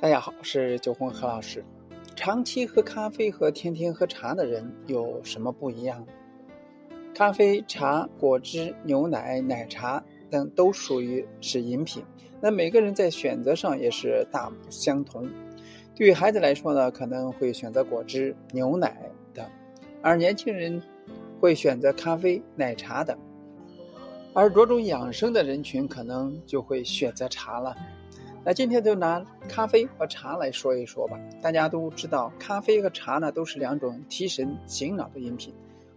大家好，我是九红何老师。长期喝咖啡和天天喝茶的人有什么不一样？咖啡、茶、果汁、牛奶、奶茶等都属于是饮品，那每个人在选择上也是大不相同。对于孩子来说呢，可能会选择果汁、牛奶等；而年轻人会选择咖啡、奶茶等；而着重养生的人群可能就会选择茶了。那今天就拿咖啡和茶来说一说吧。大家都知道，咖啡和茶呢都是两种提神醒脑的饮品。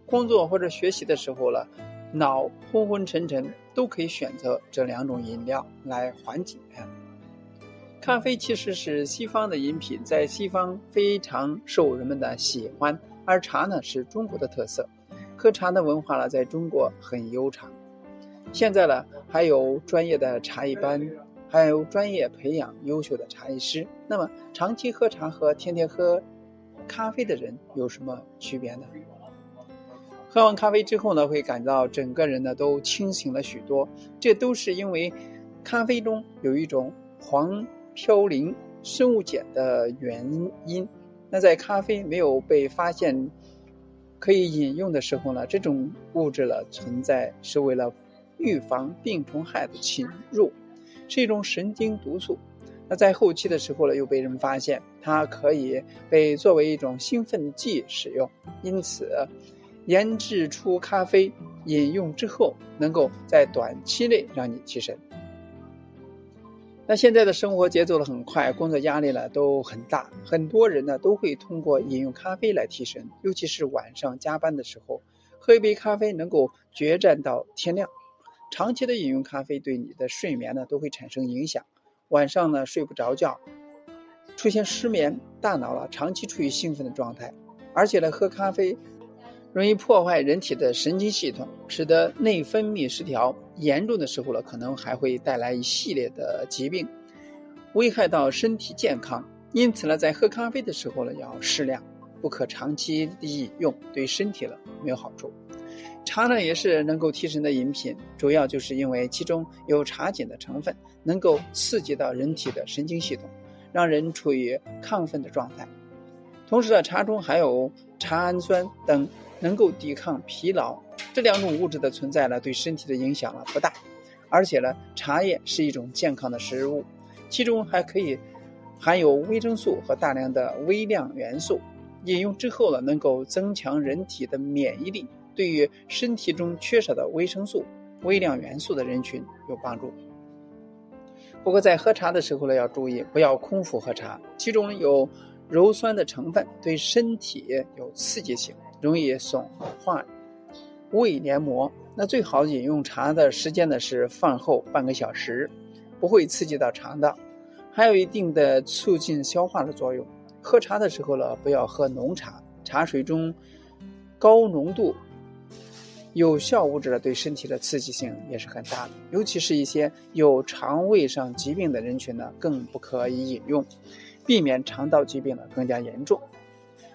工作或者学习的时候了，脑昏昏沉沉，都可以选择这两种饮料来缓解。咖啡其实是西方的饮品，在西方非常受人们的喜欢，而茶呢是中国的特色。喝茶的文化呢，在中国很悠长。现在呢，还有专业的茶艺班。还有专业培养优秀的茶艺师。那么，长期喝茶和天天喝咖啡的人有什么区别呢？喝完咖啡之后呢，会感到整个人呢都清醒了许多。这都是因为咖啡中有一种黄嘌呤生物碱的原因。那在咖啡没有被发现可以饮用的时候呢，这种物质呢存在是为了预防病虫害的侵入。是一种神经毒素，那在后期的时候呢，又被人发现它可以被作为一种兴奋剂使用，因此研制出咖啡饮用之后能够在短期内让你提神。那现在的生活节奏呢很快，工作压力呢都很大，很多人呢都会通过饮用咖啡来提神，尤其是晚上加班的时候，喝一杯咖啡能够决战到天亮。长期的饮用咖啡对你的睡眠呢都会产生影响，晚上呢睡不着觉，出现失眠，大脑了长期处于兴奋的状态，而且呢喝咖啡容易破坏人体的神经系统，使得内分泌失调，严重的时候呢可能还会带来一系列的疾病，危害到身体健康。因此呢在喝咖啡的时候呢要适量，不可长期的饮用，对身体了没有好处。茶呢也是能够提神的饮品，主要就是因为其中有茶碱的成分，能够刺激到人体的神经系统，让人处于亢奋的状态。同时呢，茶中含有茶氨酸等，能够抵抗疲劳。这两种物质的存在呢，对身体的影响呢不大。而且呢，茶叶是一种健康的食物，其中还可以含有维生素和大量的微量元素，饮用之后呢，能够增强人体的免疫力。对于身体中缺少的维生素、微量元素的人群有帮助。不过在喝茶的时候呢，要注意不要空腹喝茶，其中有鞣酸的成分，对身体有刺激性，容易损坏胃黏膜。那最好饮用茶的时间呢是饭后半个小时，不会刺激到肠道，还有一定的促进消化的作用。喝茶的时候呢，不要喝浓茶，茶水中高浓度。有效物质呢，对身体的刺激性也是很大的，尤其是一些有肠胃上疾病的人群呢，更不可以饮用，避免肠道疾病呢更加严重。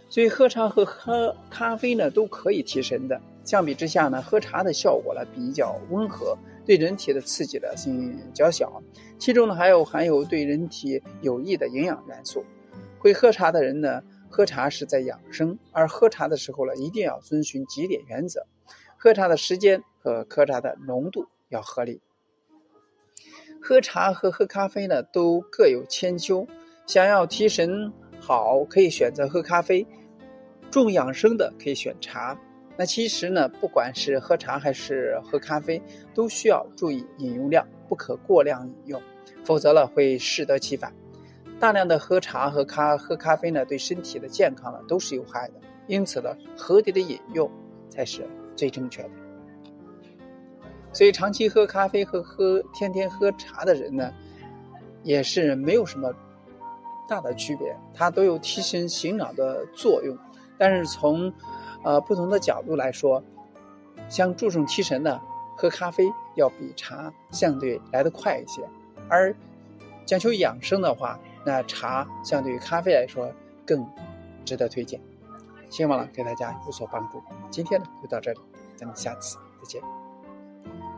所以喝茶和喝咖啡呢都可以提神的。相比之下呢，喝茶的效果呢比较温和，对人体的刺激的性较小，其中呢还有含有对人体有益的营养元素。会喝茶的人呢，喝茶是在养生，而喝茶的时候呢，一定要遵循几点原则。喝茶的时间和喝茶的浓度要合理。喝茶和喝咖啡呢，都各有千秋。想要提神好，可以选择喝咖啡；重养生的可以选茶。那其实呢，不管是喝茶还是喝咖啡，都需要注意饮用量，不可过量饮用，否则呢会适得其反。大量的喝茶和咖喝咖啡呢，对身体的健康呢都是有害的。因此呢，合理的饮用才是。最正确的，所以长期喝咖啡和喝天天喝茶的人呢，也是没有什么大的区别，它都有提神醒脑的作用。但是从呃不同的角度来说，像注重提神的，喝咖啡要比茶相对来得快一些；而讲求养生的话，那茶相对于咖啡来说更值得推荐。希望呢对大家有所帮助。今天呢就到这里，咱们下次再见。